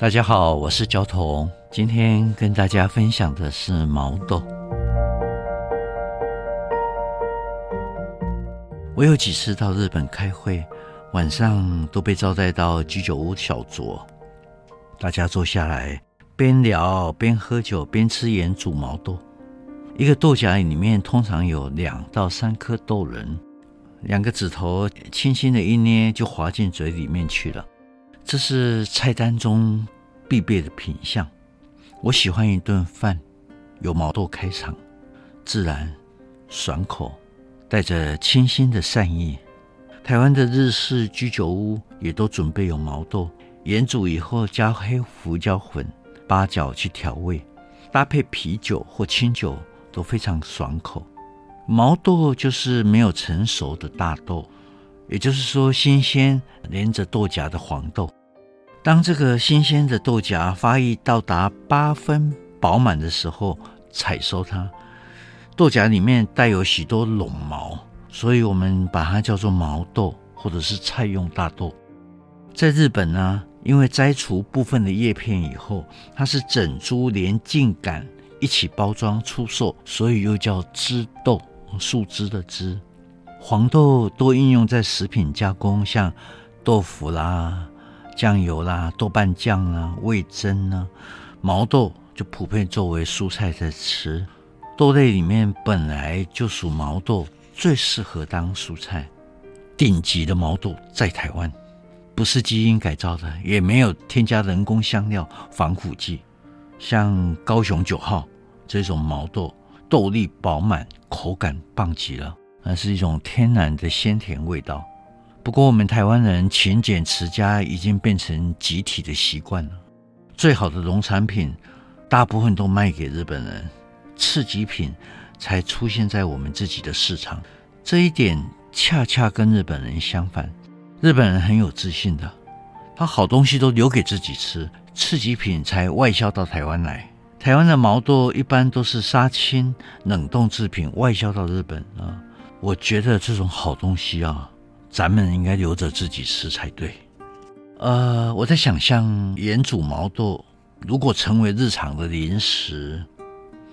大家好，我是焦桐。今天跟大家分享的是毛豆。我有几次到日本开会，晚上都被招待到居酒屋小酌，大家坐下来边聊边喝酒边吃盐煮毛豆。一个豆荚里面通常有两到三颗豆仁，两个指头轻轻的一捏就滑进嘴里面去了。这是菜单中必备的品相。我喜欢一顿饭有毛豆开场，自然、爽口，带着清新的善意。台湾的日式居酒屋也都准备有毛豆，盐煮以后加黑胡椒粉、八角去调味，搭配啤酒或清酒都非常爽口。毛豆就是没有成熟的大豆，也就是说新鲜连着豆荚的黄豆。当这个新鲜的豆荚发育到达八分饱满的时候，采收它。豆荚里面带有许多绒毛，所以我们把它叫做毛豆，或者是菜用大豆。在日本呢，因为摘除部分的叶片以后，它是整株连茎杆一起包装出售，所以又叫枝豆，树枝的枝。黄豆多应用在食品加工，像豆腐啦。酱油啦、豆瓣酱啦、味噌啦，毛豆就普遍作为蔬菜在吃。豆类里面本来就属毛豆最适合当蔬菜。顶级的毛豆在台湾，不是基因改造的，也没有添加人工香料、防腐剂。像高雄九号这种毛豆，豆粒饱满，口感棒极了，那是一种天然的鲜甜味道。不过，我们台湾人勤俭持家已经变成集体的习惯了。最好的农产品，大部分都卖给日本人，次级品才出现在我们自己的市场。这一点恰恰跟日本人相反。日本人很有自信的，他好东西都留给自己吃，次级品才外销到台湾来。台湾的毛豆一般都是杀青冷冻制品外销到日本啊。我觉得这种好东西啊。咱们应该留着自己吃才对。呃，我在想象盐煮毛豆，如果成为日常的零食，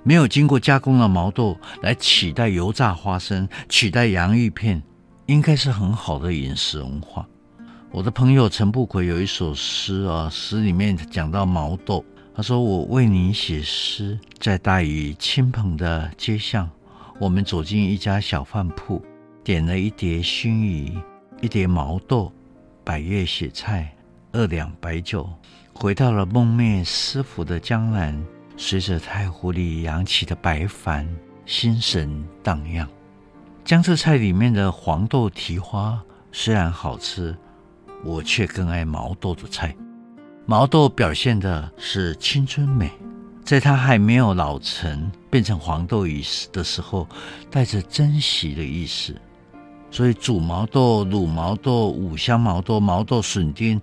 没有经过加工的毛豆来取代油炸花生、取代洋芋片，应该是很好的饮食文化。我的朋友陈不奎有一首诗啊，诗里面讲到毛豆，他说：“我为你写诗，在大雨倾盆的街巷，我们走进一家小饭铺。”点了一碟熏鱼，一碟毛豆，百叶雪菜，二两白酒，回到了梦寐思服的江南，随着太湖里扬起的白帆，心神荡漾。江浙菜里面的黄豆蹄花虽然好吃，我却更爱毛豆的菜。毛豆表现的是青春美，在它还没有老成变成黄豆时的时候，带着珍惜的意思。所以煮毛豆、卤毛豆、五香毛豆、毛豆笋丁、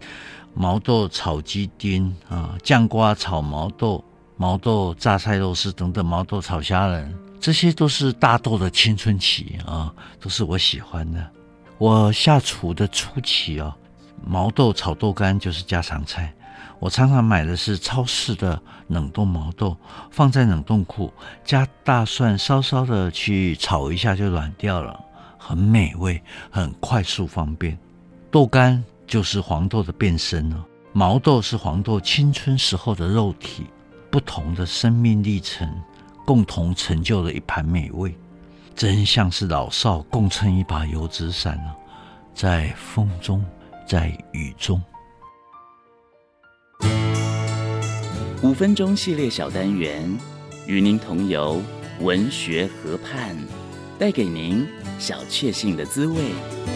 毛豆炒鸡丁啊，酱瓜炒毛豆、毛豆榨菜肉丝等等，毛豆炒虾仁，这些都是大豆的青春期啊，都是我喜欢的。我下厨的初期啊，毛豆炒豆干就是家常菜。我常常买的是超市的冷冻毛豆，放在冷冻库，加大蒜，稍稍的去炒一下就软掉了。很美味，很快速方便。豆干就是黄豆的变身了，毛豆是黄豆青春时候的肉体，不同的生命历程，共同成就了一盘美味，真像是老少共撑一把油纸伞啊，在风中，在雨中。五分钟系列小单元，与您同游文学河畔。带给您小确幸的滋味。